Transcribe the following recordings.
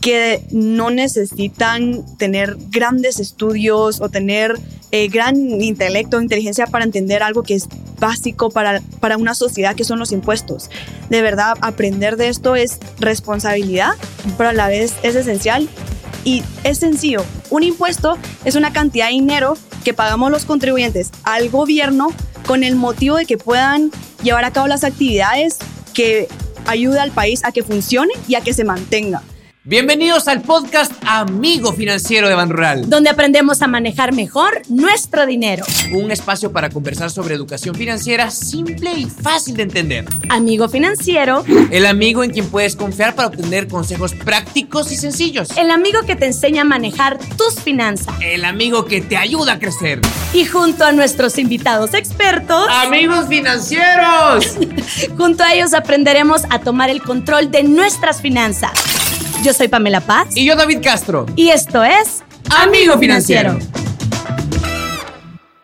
que no necesitan tener grandes estudios o tener eh, gran intelecto o inteligencia para entender algo que es básico para, para una sociedad que son los impuestos. De verdad, aprender de esto es responsabilidad, pero a la vez es esencial y es sencillo. Un impuesto es una cantidad de dinero que pagamos los contribuyentes al gobierno con el motivo de que puedan llevar a cabo las actividades que ayuda al país a que funcione y a que se mantenga. Bienvenidos al podcast Amigo Financiero de Ban Rural, donde aprendemos a manejar mejor nuestro dinero. un espacio para conversar sobre educación financiera simple y fácil de entender. Amigo financiero, El amigo en quien puedes confiar para obtener consejos prácticos y sencillos. el amigo que te enseña a manejar tus finanzas. El amigo que te ayuda a crecer. Y junto a nuestros invitados expertos, Amigos financieros. junto a ellos aprenderemos a tomar el control de nuestras finanzas. Yo soy Pamela Paz Y yo David Castro. y esto es Amigo Financiero.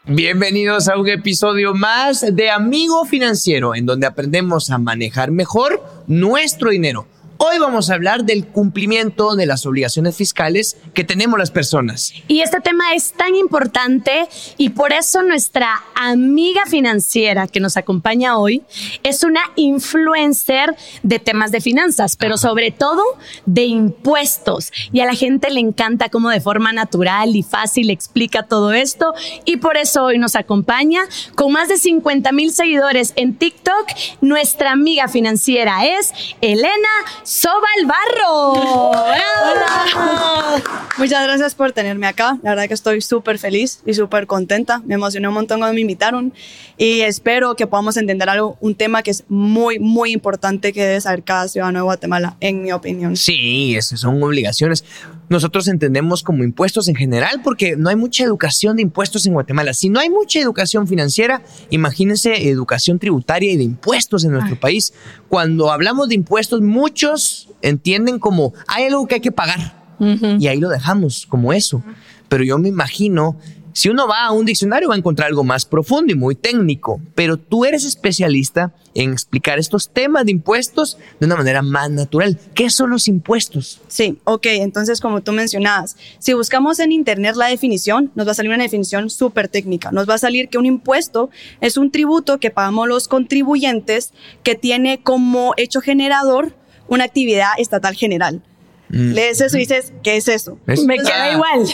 Bienvenidos a un episodio más de Amigo Financiero, en donde aprendemos a manejar mejor nuestro dinero. Hoy vamos a hablar del cumplimiento de las obligaciones fiscales que tenemos las personas. Y este tema es tan importante y por eso nuestra amiga financiera que nos acompaña hoy es una influencer de temas de finanzas, pero sobre todo de impuestos. Y a la gente le encanta cómo de forma natural y fácil explica todo esto. Y por eso hoy nos acompaña con más de 50 mil seguidores en TikTok. Nuestra amiga financiera es Elena Sobalbarro. ¡Bravo! Muchas gracias por tenerme acá. La verdad que estoy súper feliz y súper contenta. Me emocioné un montón cuando me invitaron y espero que podamos entender algo, un tema que es muy, muy importante que debe saber cada ciudadano de Guatemala, en mi opinión. Sí, esas son obligaciones. Nosotros entendemos como impuestos en general porque no hay mucha educación de impuestos en Guatemala. Si no hay mucha educación financiera, imagínense educación tributaria y de impuestos en nuestro país. Cuando hablamos de impuestos, muchos entienden como hay algo que hay que pagar. Y ahí lo dejamos como eso. Pero yo me imagino, si uno va a un diccionario va a encontrar algo más profundo y muy técnico, pero tú eres especialista en explicar estos temas de impuestos de una manera más natural. ¿Qué son los impuestos? Sí, ok, entonces como tú mencionabas, si buscamos en internet la definición, nos va a salir una definición súper técnica. Nos va a salir que un impuesto es un tributo que pagamos los contribuyentes que tiene como hecho generador una actividad estatal general. Lees eso y dices, ¿qué es eso? Me queda Ah, igual.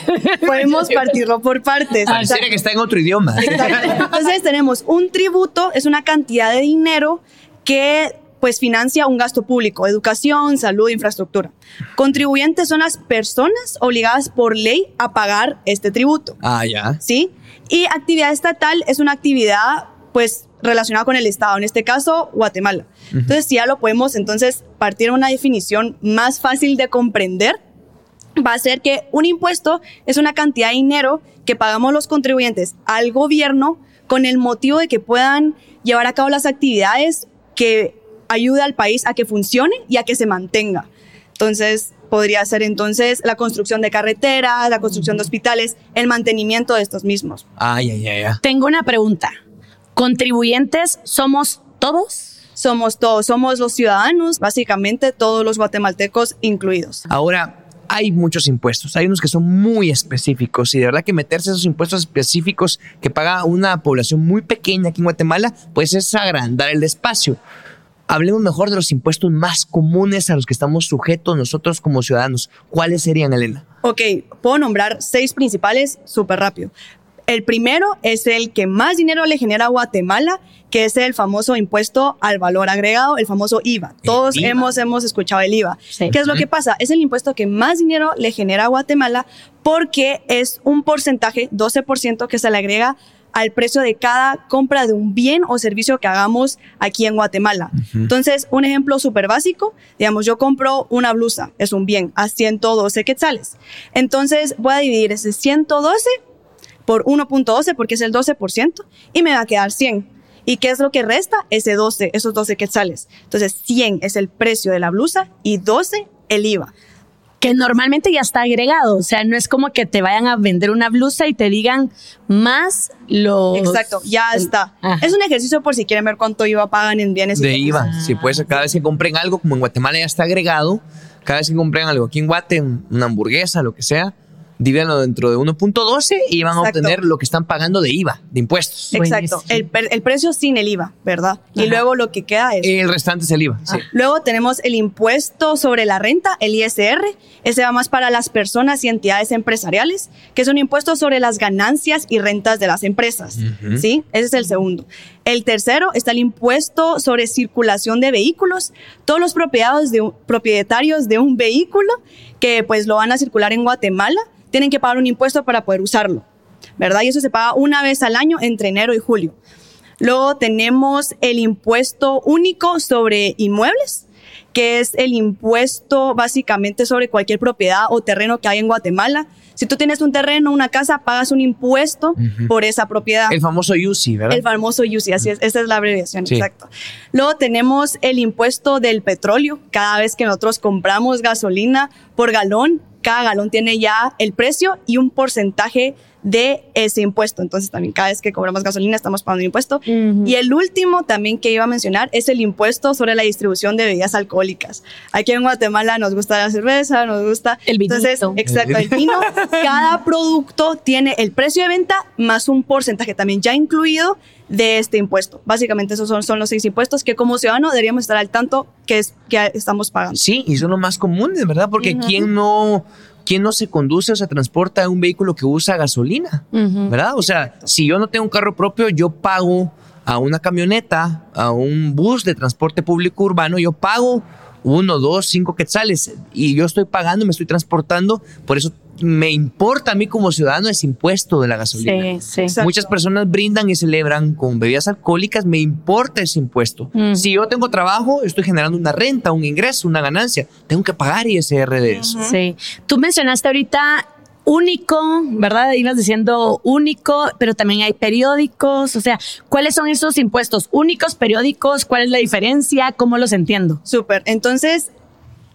Podemos partirlo por partes. Pareciera que está en otro idioma. Entonces tenemos un tributo, es una cantidad de dinero que pues financia un gasto público, educación, salud, infraestructura. Contribuyentes son las personas obligadas por ley a pagar este tributo, Ah, ya. ¿sí? Y actividad estatal es una actividad pues relacionada con el Estado, en este caso Guatemala. Entonces si ya lo podemos entonces partir a una definición más fácil de comprender, va a ser que un impuesto es una cantidad de dinero que pagamos los contribuyentes al gobierno con el motivo de que puedan llevar a cabo las actividades que ayuda al país a que funcione y a que se mantenga. Entonces, podría ser entonces la construcción de carreteras, la construcción de hospitales, el mantenimiento de estos mismos. Ay, ay, ay, ay. Tengo una pregunta. ¿Contribuyentes somos todos? Somos todos, somos los ciudadanos, básicamente todos los guatemaltecos incluidos. Ahora, hay muchos impuestos. Hay unos que son muy específicos y de verdad que meterse esos impuestos específicos que paga una población muy pequeña aquí en Guatemala, pues es agrandar el espacio. Hablemos mejor de los impuestos más comunes a los que estamos sujetos nosotros como ciudadanos. ¿Cuáles serían, Elena? Ok, puedo nombrar seis principales súper rápido. El primero es el que más dinero le genera a Guatemala, que es el famoso impuesto al valor agregado, el famoso IVA. Todos IVA. hemos, hemos escuchado el IVA. Sí. ¿Qué es lo que pasa? Es el impuesto que más dinero le genera a Guatemala porque es un porcentaje, 12%, que se le agrega al precio de cada compra de un bien o servicio que hagamos aquí en Guatemala. Entonces, un ejemplo súper básico, digamos, yo compro una blusa, es un bien, a 112 quetzales. Entonces, voy a dividir ese 112 por 1.12 porque es el 12% y me va a quedar 100. ¿Y qué es lo que resta? Ese 12, esos 12 quetzales. Entonces, 100 es el precio de la blusa y 12 el IVA. que normalmente ya está agregado. O sea, no es como que te vayan a vender una blusa y te digan más los. Exacto, ya está. Ajá. Es un ejercicio por si quieren ver cuánto IVA pagan en bienes y De bienes. IVA. Si puede cada vez que compren algo, como en Guatemala ya está agregado, cada vez que compren algo aquí en Guate, un- una hamburguesa, lo que sea, divídanlo dentro de 1.12 y van a obtener lo que están pagando de IVA, de impuestos. Exacto, el, per- el precio sin el IVA, ¿verdad? Y luego lo que queda es... El restante es el IVA. sí. Luego tenemos el impuesto sobre la renta, el ISR. Ese va más para las personas y entidades empresariales, que es un impuesto sobre las ganancias y rentas de las empresas. ¿Sí? Ese es el segundo. El tercero está el impuesto sobre circulación de vehículos. Todos los propietarios de un, vehículo que pues lo van a circular en Guatemala tienen que pagar un impuesto para poder usarlo. ¿Verdad? Y eso se paga una vez al año entre enero y julio. Luego tenemos el impuesto único sobre inmuebles, que es el impuesto básicamente sobre cualquier propiedad o terreno que hay en Guatemala. Si tú tienes un terreno, una casa, pagas un impuesto por esa propiedad. El famoso UCI, ¿verdad? El famoso UCI, así es, esa es la abreviación, Sí. exacto. Luego tenemos el impuesto del petróleo. Cada vez que nosotros compramos gasolina por galón, cada galón tiene ya el precio y un porcentaje de ese impuesto. Entonces también cada vez que cobramos gasolina estamos pagando un impuesto. Y el último también que iba a mencionar es el impuesto sobre la distribución de bebidas alcohólicas. Aquí en Guatemala nos gusta la cerveza, nos gusta El vinito. Entonces, exacto, el vino. Cada producto tiene el precio de venta más un porcentaje también ya incluido de este impuesto. Básicamente esos son, son los seis impuestos que como ciudadano deberíamos estar al tanto que, es, que estamos pagando. Sí, y son los más comunes, ¿verdad? Porque ¿quién no... ¿Quién no se conduce o se transporta en un vehículo que usa gasolina? Ujú. ¿Verdad? O sea, si yo no tengo un carro propio, yo pago a una camioneta, a un bus de transporte público urbano, yo pago uno, dos, cinco quetzales y yo estoy pagando, me estoy transportando, por eso me importa a mí como ciudadano ese impuesto de la gasolina. Sí, sí. Muchas personas brindan y celebran con bebidas alcohólicas, me importa ese impuesto. Mm. Si yo tengo trabajo, estoy generando una renta, un ingreso, una ganancia, tengo que pagar ISR de eso. Sí. Tú mencionaste ahorita único, ¿verdad? Ibas diciendo único, pero también hay periódicos. O sea, ¿cuáles son esos impuestos únicos, periódicos? ¿Cuál es la diferencia? ¿Cómo los entiendo? Súper. Entonces,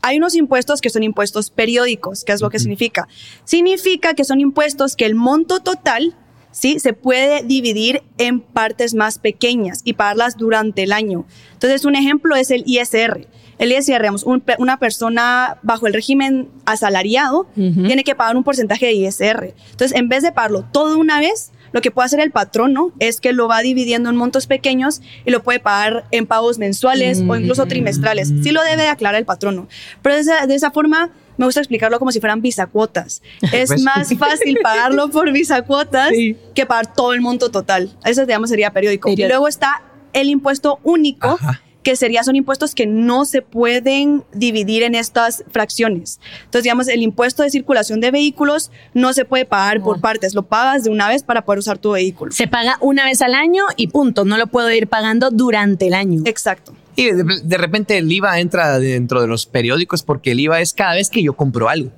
hay unos impuestos que son impuestos periódicos. ¿Qué es lo que significa? Significa que son impuestos que el monto total, ¿sí? Se puede dividir en partes más pequeñas y pagarlas durante el año. Entonces, un ejemplo es el ISR. El ISR, digamos, un una persona bajo el régimen asalariado tiene que pagar un porcentaje de ISR. Entonces, en vez de pagarlo todo una vez, lo que puede hacer el patrono es que lo va dividiendo en montos pequeños y lo puede pagar en pagos mensuales o incluso trimestrales. Sí lo debe aclarar el patrono. Pero de esa, de esa forma me gusta explicarlo como si fueran bisacuotas. Es Pues. más fácil pagarlo por bisacuotas Sí. que pagar todo el monto total. Eso, digamos, sería periódico. Periódico. Y luego está el impuesto único, Ajá. Que sería, son impuestos que no se pueden dividir en estas fracciones. Entonces, digamos, el impuesto de circulación de vehículos no se puede pagar por partes, lo pagas de una vez para poder usar tu vehículo. Se paga una vez al año y punto. No lo puedo ir pagando durante el año. Exacto. Y de, de repente el IVA entra dentro de los periódicos porque el IVA es cada vez que yo compro algo.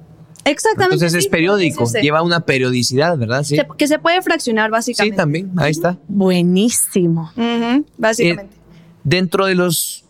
Exactamente. Entonces es sí, periódico, ese. lleva una periodicidad, ¿verdad? Sí, Se- que se puede fraccionar sí básicamente. también, ahí está. Buenísimo. Básicamente. Eh, dentro de los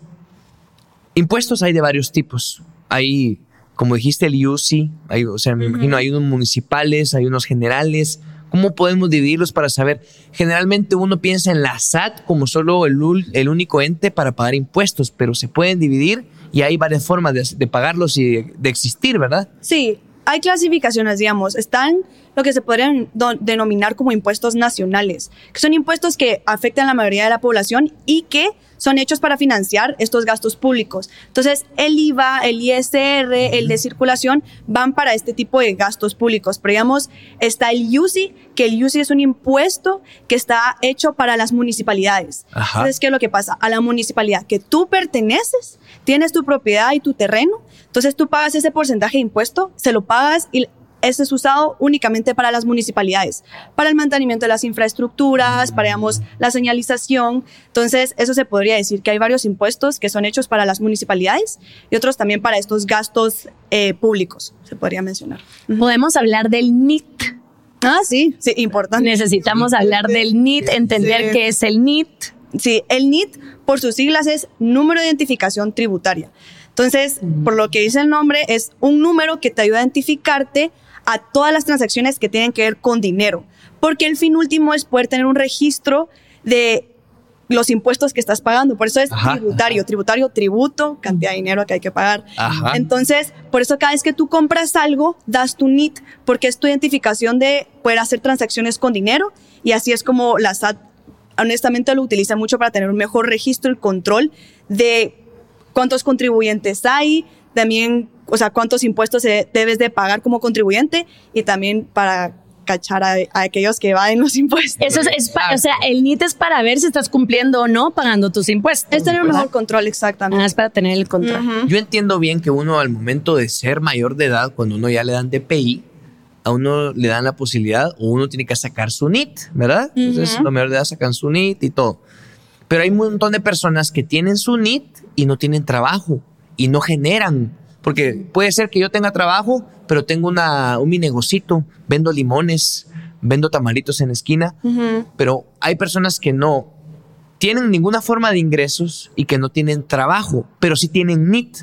impuestos hay de varios tipos. Hay, como dijiste, el UCI, hay, o sea, me imagino, hay unos municipales, hay unos generales. ¿Cómo podemos dividirlos para saber? Generalmente uno piensa en la SAT como solo el, el único ente para pagar impuestos, pero se pueden dividir y hay varias formas de, de pagarlos y de, de existir, ¿verdad? Sí, hay clasificaciones, digamos. Están lo que se podrían denominar como impuestos nacionales, que son impuestos que afectan a la mayoría de la población y que son hechos para financiar estos gastos públicos. Entonces, el IVA, el ISR, el de circulación van para este tipo de gastos públicos. Pero digamos, está el UCI, que el UCI es un impuesto que está hecho para las municipalidades. Ajá. Entonces, ¿qué es lo que pasa? A la municipalidad que tú perteneces, tienes tu propiedad y tu terreno, entonces tú pagas ese porcentaje de impuesto, se lo pagas y ese es usado únicamente para las municipalidades, para el mantenimiento de las infraestructuras, para, digamos, la señalización. Entonces, eso se podría decir que hay varios impuestos que son hechos para las municipalidades y otros también para estos gastos eh, públicos, se podría mencionar. Podemos hablar del NIT. Ah, sí, sí, importante. Necesitamos hablar del NIT, entender Sí. qué es el NIT. Sí, el NIT, por sus siglas, es Número de Identificación Tributaria. Entonces, por lo que dice el nombre, es un número que te ayuda a identificarte a todas las transacciones que tienen que ver con dinero, porque el fin último es poder tener un registro de los impuestos que estás pagando. Por eso es Ajá, tributario, tributario, tributo, cantidad de dinero que hay que pagar. Ajá. Entonces, por eso cada vez que tú compras algo, das tu NIT, porque es tu identificación de poder hacer transacciones con dinero y así es como la SAT honestamente lo utiliza mucho para tener un mejor registro y control de cuántos contribuyentes hay, también, o sea, cuántos impuestos debes de pagar como contribuyente y también para cachar a, a aquellos que evaden los impuestos. Eso es, es pa- o sea, el NIT es para ver si estás cumpliendo o no pagando tus impuestos. Es tener un mejor control, exactamente. Ah, es para tener el control. Yo entiendo bien que uno al momento de ser mayor de edad, cuando uno ya le dan DPI, a uno le dan la posibilidad o uno tiene que sacar su NIT, ¿verdad? Entonces, los mayores de edad sacan su NIT y todo. Pero hay un montón de personas que tienen su NIT y no tienen trabajo y no generan. Porque puede ser que yo tenga trabajo, pero tengo una, un mi negocito, vendo limones, vendo tamaritos en la esquina, pero hay personas que no tienen ninguna forma de ingresos y que no tienen trabajo, pero sí tienen NIT.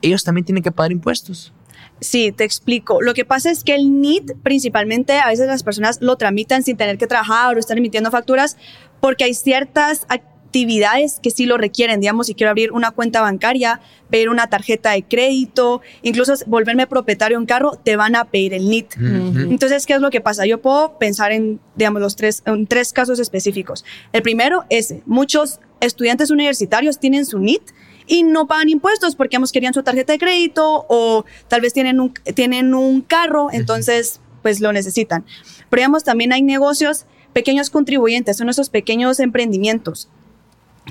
Ellos también tienen que pagar impuestos. Sí, te explico. Lo que pasa es que el NIT, principalmente, a veces las personas lo tramitan sin tener que trabajar o estar emitiendo facturas, porque hay ciertas actividades que sí lo requieren. Digamos, si quiero abrir una cuenta bancaria, pedir una tarjeta de crédito, incluso volverme propietario de un carro, te van a pedir el NIT. Entonces, ¿qué es lo que pasa? Yo puedo pensar en, digamos, los tres, en tres casos específicos. El primero es, muchos estudiantes universitarios tienen su NIT y no pagan impuestos porque digamos, querían su tarjeta de crédito o tal vez tienen un, tienen un carro, entonces pues lo necesitan. Pero digamos, también hay negocios, pequeños contribuyentes, son esos pequeños emprendimientos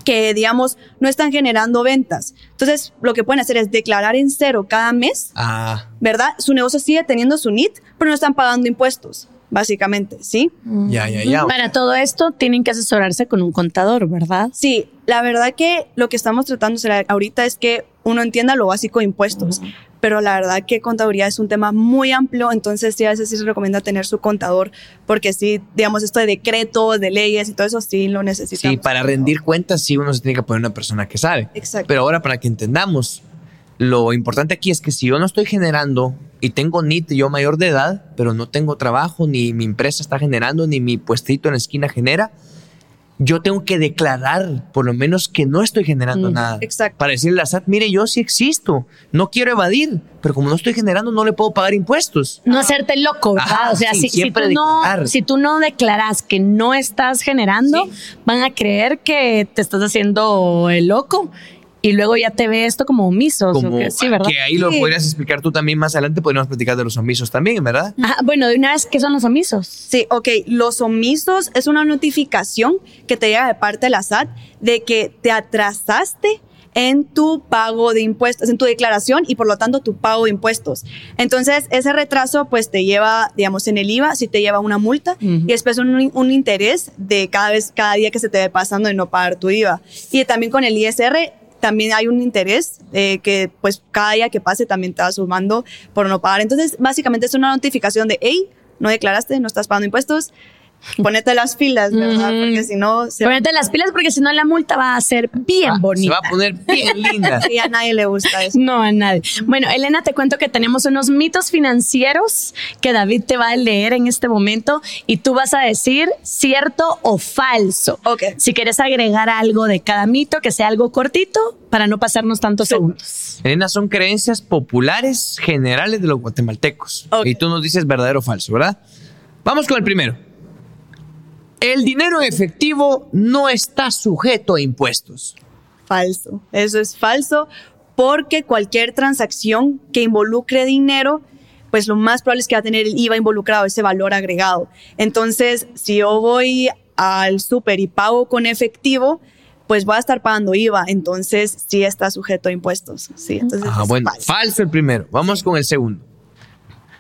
que, digamos, no están generando ventas. Entonces, lo que pueden hacer es declarar en cero cada mes, Ah, ¿verdad? Su negocio sigue teniendo su NIT, pero no están pagando impuestos, básicamente, ¿sí? ya, ya, ya. Para todo esto tienen que asesorarse con un contador, ¿verdad? Sí, la verdad que lo que estamos tratando ahorita es que uno entienda lo básico de impuestos, pero la verdad que contaduría es un tema muy amplio, entonces sí a veces sí se recomienda tener su contador, porque sí, digamos, esto de decretos, de leyes y todo eso sí lo necesitamos. Sí, para rendir cuentas sí uno se tiene que poner una persona que sabe. Exacto. Pero ahora para que entendamos, lo importante aquí es que si yo no estoy generando y tengo NIT yo mayor de edad, pero no tengo trabajo, ni mi empresa está generando, ni mi puestito en la esquina genera, yo tengo que declarar por lo menos que no estoy generando Mm, nada. exacto. Para decirle a la SAT, mire, yo sí existo, no quiero evadir, pero como no estoy generando, no le puedo pagar impuestos. No hacerte loco, ¿verdad? Ajá, o sea, sí, si, tú no, declarar. si tú no declaras que no estás generando, Sí. van a creer que te estás haciendo el loco y luego ya te ve esto como omisos. o Como que- sí, ¿verdad? que ahí lo podrías explicar tú también más adelante, podríamos platicar de los omisos también, ¿verdad? Ajá, bueno, de una vez, ¿qué son los omisos? Sí, ok. Los omisos es una notificación que te llega de parte de la SAT de que te atrasaste en tu pago de impuestos, en tu declaración y por lo tanto tu pago de impuestos. Entonces, ese retraso pues te lleva, digamos, en el IVA, sí te lleva una multa y después un, un interés de cada vez, cada día que se te ve pasando de no pagar tu IVA. Y también con el ISR también hay un interés eh, que pues cada día que pase también te va sumando por no pagar. Entonces, básicamente es una notificación de, hey, no declaraste, no estás pagando impuestos, ponete las filas, ¿verdad? Ujú. Porque si no, se Ponete las pilas porque si no la multa va a ser bien Ah, Se bonita. va a poner bien linda. Sí, a nadie le gusta eso. No, a nadie. Bueno, Elena, te cuento que tenemos unos mitos financieros que David te va a leer en este momento y tú vas a decir cierto o falso. Ok. Si quieres agregar algo de cada mito, que sea algo cortito para no pasarnos tantos segundos. Elena, son creencias populares generales de los guatemaltecos. Ok. Y tú nos dices verdadero o falso, ¿verdad? Vamos con el primero. El dinero en efectivo no está sujeto a impuestos. Falso. Eso es falso porque cualquier transacción que involucre dinero, pues lo más probable es que va a tener el IVA involucrado, ese valor agregado. Entonces, si yo voy al súper y pago con efectivo, pues voy a estar pagando IVA, entonces sí está sujeto a impuestos. Sí, entonces Ah, bueno, falso. falso el primero. Vamos con el segundo.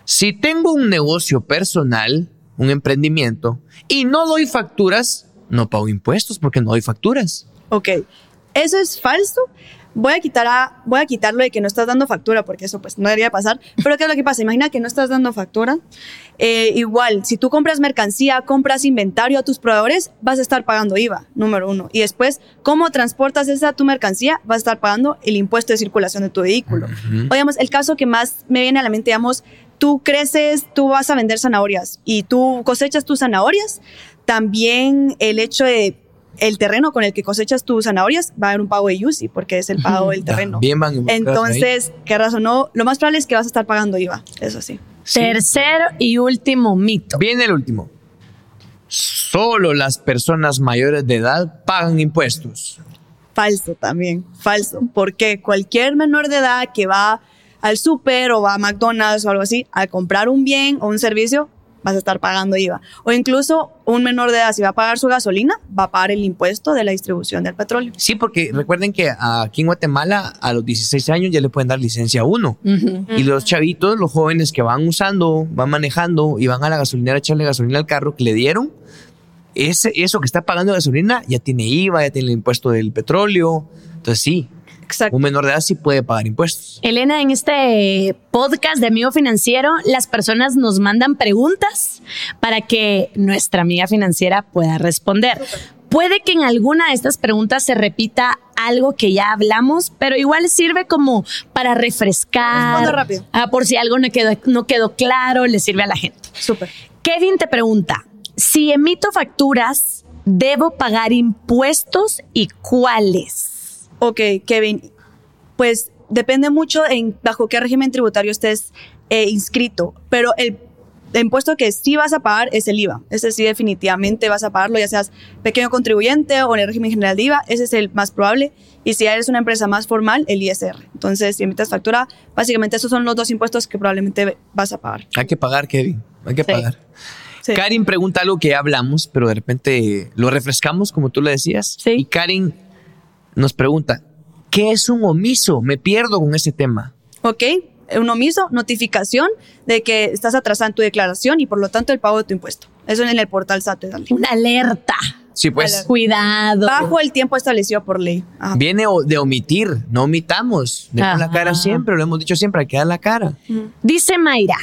Si tengo un negocio personal, un emprendimiento, y no doy facturas, no pago impuestos porque no doy facturas. Ok, eso es falso. voy a quitar a, voy a quitarlo de que no estás dando factura, porque eso pues no debería pasar. Pero ¿qué es lo que pasa? Imagina que no estás dando factura. Eh, igual, si tú compras mercancía, compras inventario a tus proveedores, vas a estar pagando IVA, número uno. Y después, ¿cómo transportas esa tu mercancía? Vas a estar pagando el impuesto de circulación de tu vehículo. O digamos, el caso que más me viene a la mente, digamos, tú creces, tú vas a vender zanahorias y tú cosechas tus zanahorias, también el hecho de el terreno con el que cosechas tus zanahorias va a haber un pago de UCI porque es el pago del terreno. Bien van Entonces, qué razón no, lo más probable es que vas a estar pagando IVA, eso sí. Tercer y último mito. Viene el último. Solo las personas mayores de edad pagan impuestos. Falso también, falso, porque cualquier menor de edad que va al súper o va a McDonald's o algo así a comprar un bien o un servicio, vas a estar pagando IVA. O incluso un menor de edad, si va a pagar su gasolina, va a pagar el impuesto de la distribución del petróleo. Sí, porque recuerden que aquí en Guatemala a los 16 años ya le pueden dar licencia 1. Y los chavitos, los jóvenes que van usando, van manejando y van a la gasolinera a echarle gasolina al carro que le dieron, ese, eso que está pagando gasolina ya tiene IVA, ya tiene el impuesto del petróleo. Entonces sí, Exacto. un menor de edad sí puede pagar impuestos. Elena, en este podcast de Amigo Financiero, las personas nos mandan preguntas para que nuestra amiga financiera pueda responder. Puede que en alguna de estas preguntas se repita algo que ya hablamos, pero igual sirve como para refrescar. Rápido. Ah, por si algo no quedó, no quedó claro, le sirve a la gente. Súper. Kevin te pregunta, si emito facturas, ¿debo pagar impuestos y cuáles? Ok, Kevin, pues depende mucho en bajo qué régimen tributario estés eh, inscrito, pero el, el impuesto que sí vas a pagar es el IVA. Ese sí definitivamente vas a pagarlo, ya seas pequeño contribuyente o en el régimen general de IVA, ese es el más probable. Y si eres una empresa más formal, el ISR. Entonces, si emites factura, básicamente esos son los dos impuestos que probablemente vas a pagar. Hay que pagar, Kevin. Hay que Sí. pagar. Sí. Karin pregunta algo que ya hablamos, pero de repente lo refrescamos, como tú le decías. Sí. Y Karin nos pregunta, ¿qué es un omiso? Me pierdo con ese tema. ¿Ok? Un omiso, notificación de que estás atrasando tu declaración y por lo tanto el pago de tu impuesto. Eso en el portal SAT te sale. Una alerta. Sí, pues Alerta. Cuidado. Bajo el tiempo establecido por ley. Ajá. viene de omitir, no omitamos. Demos la cara siempre, lo hemos dicho siempre, hay que dar la cara. Dice Mayra,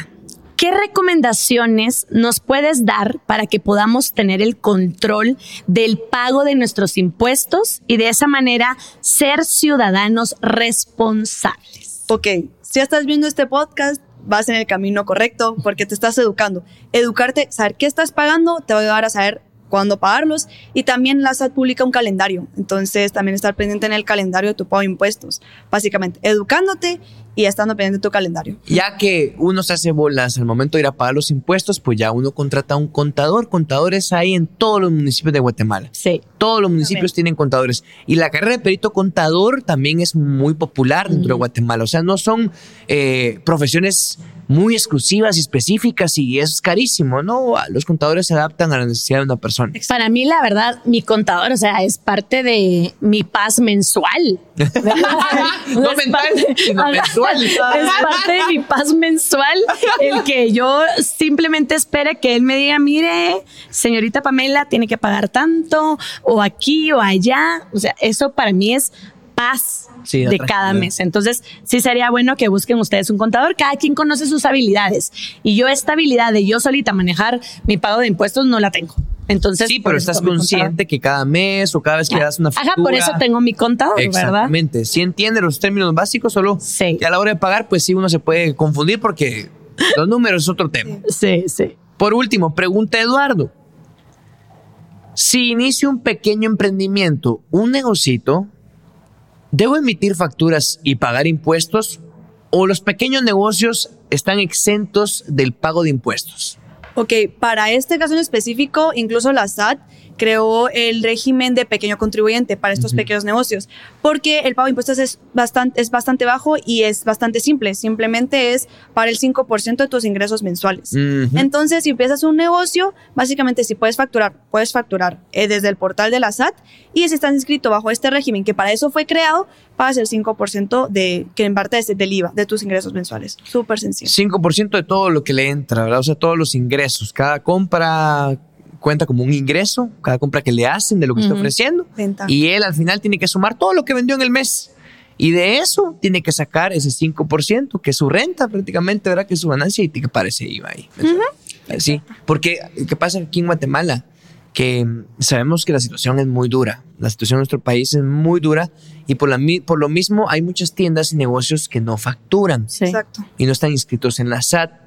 ¿qué recomendaciones nos puedes dar para que podamos tener el control del pago de nuestros impuestos y de esa manera ser ciudadanos responsables? ok, si estás viendo este podcast, vas en el camino correcto porque te estás educando. Educarte, saber qué estás pagando, te va a ayudar a saber cuándo pagarlos y también la SAT publica un calendario. Entonces, también estar pendiente en el calendario de tu pago de impuestos. Básicamente, educándote y estando pendiente de tu calendario. Ya que uno se hace bolas al momento de ir a pagar los impuestos, pues ya uno contrata a un contador. Contadores hay en todos los municipios de Guatemala. Sí. Todos los municipios tienen contadores. Y la carrera de perito contador también es muy popular dentro de Guatemala. O sea, no son eh, profesiones muy exclusivas y específicas y es carísimo, ¿no? Los contadores se adaptan a la necesidad de una persona. Para mí, la verdad, mi contador, o sea, es parte de mi paz mensual. No mental, sino Ajá. Mensual. Es parte de mi paz mensual el que yo simplemente espere que él me diga, mire, señorita Pamela, tiene que pagar tanto, o aquí o allá. O sea, eso para mí es paz Sí, de cada mes. Entonces, sí sería bueno que busquen ustedes un contador. Cada quien conoce sus habilidades. Y yo esta habilidad de yo solita manejar mi pago de impuestos no la tengo. Entonces, Sí, pero estás consciente que cada mes o cada vez que das una factura. Ajá, por eso tengo mi contador, ¿verdad? Exactamente. Si entiende los términos básicos, solo Sí. que a la hora de pagar, pues sí uno se puede confundir porque los números es otro tema. Sí, sí. Por último, pregunta Eduardo. Si inicio un pequeño emprendimiento, un negocito, ¿debo emitir facturas y pagar impuestos? ¿O los pequeños negocios están exentos del pago de impuestos? Ok, para este caso en específico, incluso la SAT creó el régimen de pequeño contribuyente para estos pequeños negocios, porque el pago de impuestos es bastante, es bastante bajo y es bastante simple, simplemente es para el 5% de tus ingresos mensuales. Ujú. Entonces, si empiezas un negocio, básicamente si puedes facturar, puedes facturar eh, desde el portal de la SAT y si estás inscrito bajo este régimen, que para eso fue creado, pagas el 5% de, que en parte es del IVA, de tus ingresos mensuales. Súper sencillo. 5% de todo lo que le entra, ¿verdad? O sea, todos los ingresos. Cada compra cuenta como un ingreso, cada compra que le hacen de lo que está Ujú. ofreciendo. Venta. Y él al final tiene que sumar todo lo que vendió en el mes. Y de eso tiene que sacar ese 5%, que es su renta prácticamente, ¿verdad? Que es su ganancia y que parece IVA ahí. Sí, porque ¿qué pasa aquí en Guatemala? Que sabemos que la situación es muy dura. La situación en nuestro país es muy dura y por, la, por lo mismo hay muchas tiendas y negocios que no facturan. Exacto. Y no están inscritos en la SAT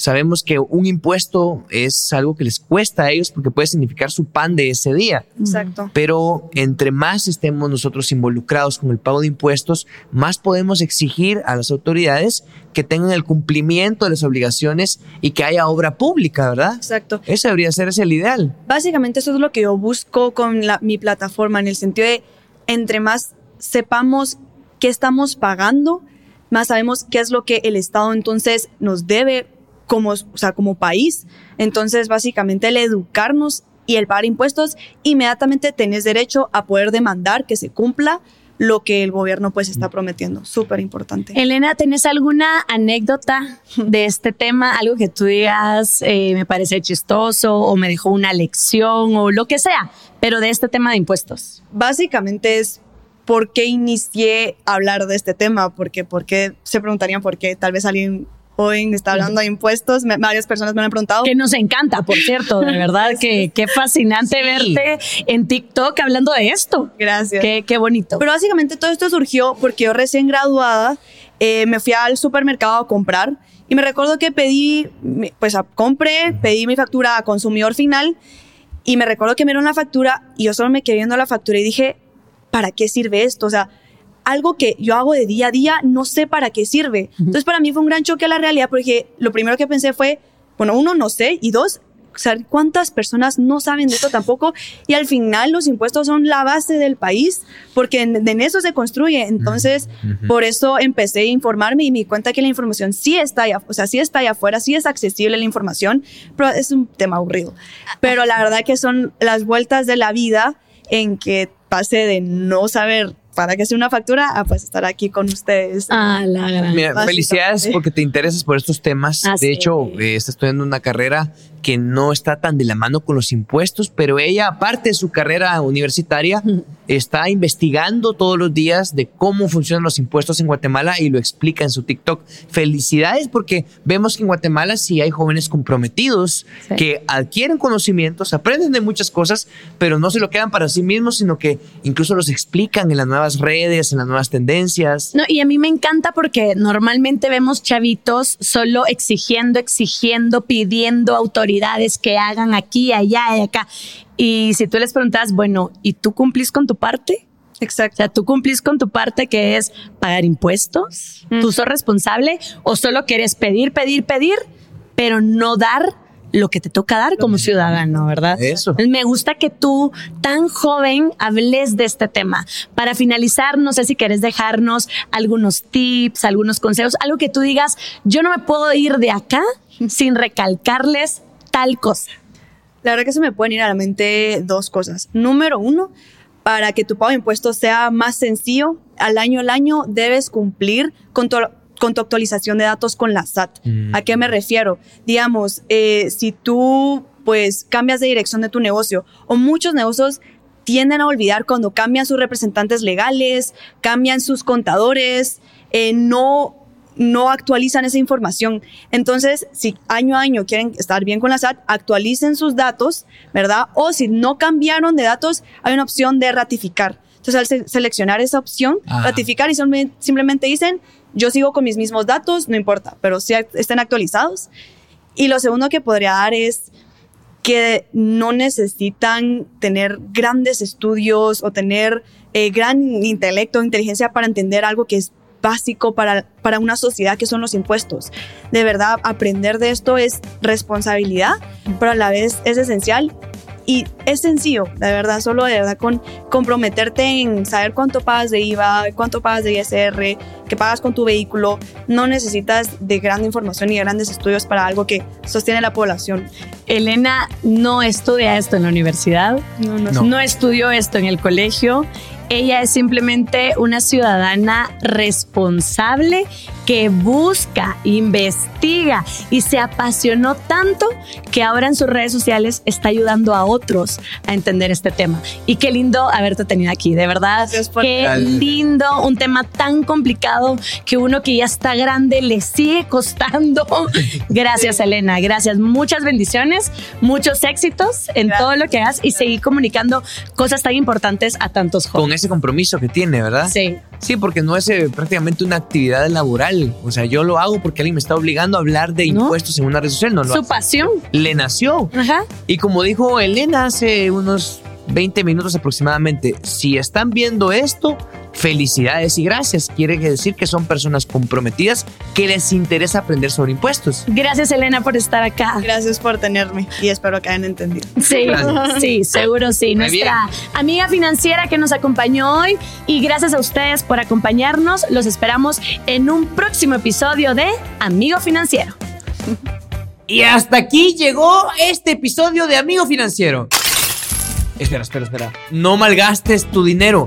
sabemos que un impuesto es algo que les cuesta a ellos porque puede significar su pan de ese día. Exacto. Pero entre más estemos nosotros involucrados con el pago de impuestos, más podemos exigir a las autoridades que tengan el cumplimiento de las obligaciones y que haya obra pública, ¿verdad? Exacto. Ese debería ser ese el ideal. Básicamente eso es lo que yo busco con mi plataforma, en el sentido de entre más sepamos qué estamos pagando, más sabemos qué es lo que el Estado entonces nos debe como, o sea, como país. Entonces, básicamente, el educarnos y el pagar impuestos, inmediatamente tenés derecho a poder demandar que se cumpla lo que el gobierno pues está prometiendo. Súper importante. Elena, ¿tenés alguna anécdota de este tema? Algo que tú digas, eh, me parece chistoso o me dejó una lección o lo que sea, pero de este tema de impuestos. Básicamente es por qué inicié a hablar de este tema, porque, porque se preguntarían por qué tal vez alguien hoy está hablando de impuestos. varias personas me han preguntado. Que nos encanta, por cierto, de verdad, que qué fascinante verte en TikTok hablando de esto. Gracias. Qué, qué, bonito. Pero básicamente todo esto surgió porque yo recién graduada eh, me fui al supermercado a comprar y me recuerdo que pedí, pues compré, pedí mi factura a consumidor final y me recuerdo que me dieron la factura y yo solo me quedé viendo la factura y dije, ¿para qué sirve esto? O sea, algo que yo hago de día a día, no sé para qué sirve. Entonces para mí fue un gran choque a la realidad porque lo primero que pensé fue, bueno, uno, no sé, y dos, cuántas personas no saben de esto tampoco y al final los impuestos son la base del país porque en, eso se construye. Entonces por eso empecé a informarme y me di cuenta que la información sí está allá o sea sí está allá afuera sí es accesible la información pero es un tema aburrido. Pero la verdad que son las vueltas de la vida en que pasé de no saber para que sea una factura, a pues estar aquí con ustedes. Ah, la gran. Mira, felicidades porque te interesas por estos temas. Ah, de hecho, eh, estás estudiando una carrera que no está tan de la mano con los impuestos, pero ella, aparte de su carrera universitaria, está investigando todos los días de cómo funcionan los impuestos en Guatemala y lo explica en su TikTok. Felicidades porque vemos que en Guatemala sí hay jóvenes comprometidos que adquieren conocimientos, aprenden de muchas cosas, pero no se lo quedan para sí mismos, sino que incluso los explican en las nuevas redes, en las nuevas tendencias. No, y a mí me encanta porque normalmente vemos chavitos solo exigiendo, exigiendo, pidiendo autoridad que hagan aquí, allá y acá. Y si tú les preguntas, bueno, ¿y tú cumplís con tu parte? Exacto. O sea, tú cumplís con tu parte que es pagar impuestos, tú sos responsable o solo quieres pedir, pedir, pedir, pero no dar lo que te toca dar como ciudadano, ¿verdad? Eso. Me gusta que tú, tan joven, hables de este tema. Para finalizar, no sé si quieres dejarnos algunos tips, algunos consejos, algo que tú digas, yo no me puedo ir de acá sin recalcarles tal cosa? La verdad que se me pueden ir a la mente dos cosas. Número uno, para que tu pago de impuestos sea más sencillo, al año al año debes cumplir con tu, con tu actualización de datos con la SAT. Mm. ¿A qué me refiero? Digamos, eh, si tú pues cambias de dirección de tu negocio o muchos negocios tienden a olvidar cuando cambian sus representantes legales, cambian sus contadores, eh, no no actualizan esa información. Entonces, si año a año quieren estar bien con la SAT, actualicen sus datos, ¿verdad? O si no cambiaron de datos, hay una opción de ratificar. Entonces, al seleccionar esa opción, ratificar y simplemente dicen, yo sigo con mis mismos datos, no importa, pero si estén actualizados. Y lo segundo que podría dar es que no necesitan tener grandes estudios o tener eh, gran intelecto, inteligencia para entender algo que es básico para, para una sociedad que son los impuestos. De verdad, aprender de esto es responsabilidad, pero a la vez es esencial y es sencillo, de verdad, solo de verdad con comprometerte en saber cuánto pagas de IVA, cuánto pagas de ISR, qué pagas con tu vehículo. No necesitas de gran información ni de grandes estudios para algo que sostiene la población. Elena no estudia esto en la universidad, no, no, no estudió esto en el colegio ella es simplemente una ciudadana responsable que busca, investiga y se apasionó tanto que ahora en sus redes sociales está ayudando a otros a entender este tema. Y qué lindo haberte tenido aquí, de verdad. Qué lindo, un tema tan complicado que uno que ya está grande le sigue costando. Gracias, Elena, gracias. Muchas bendiciones, muchos éxitos en todo lo que hagas y seguir comunicando cosas tan importantes a tantos jóvenes. Con ese compromiso que tiene, ¿verdad? Sí. Sí, porque no es eh, prácticamente una actividad laboral. O sea, yo lo hago porque alguien me está obligando a hablar de impuestos en una red social. No, Su pasión. Le nació. Ajá. Y como dijo Elena hace unos 20 minutos aproximadamente, si están viendo esto, felicidades y gracias. Quiere decir que son personas comprometidas que les interesa aprender sobre impuestos. Gracias, Elena, por estar acá. Gracias por tenerme y espero que hayan entendido. Sí, sí, seguro sí. Nuestra amiga financiera que nos acompañó hoy y gracias a ustedes por acompañarnos. Los esperamos en un próximo episodio de Amigo Financiero. Y hasta aquí llegó este episodio de Amigo Financiero. Espera, espera, espera. No malgastes tu dinero.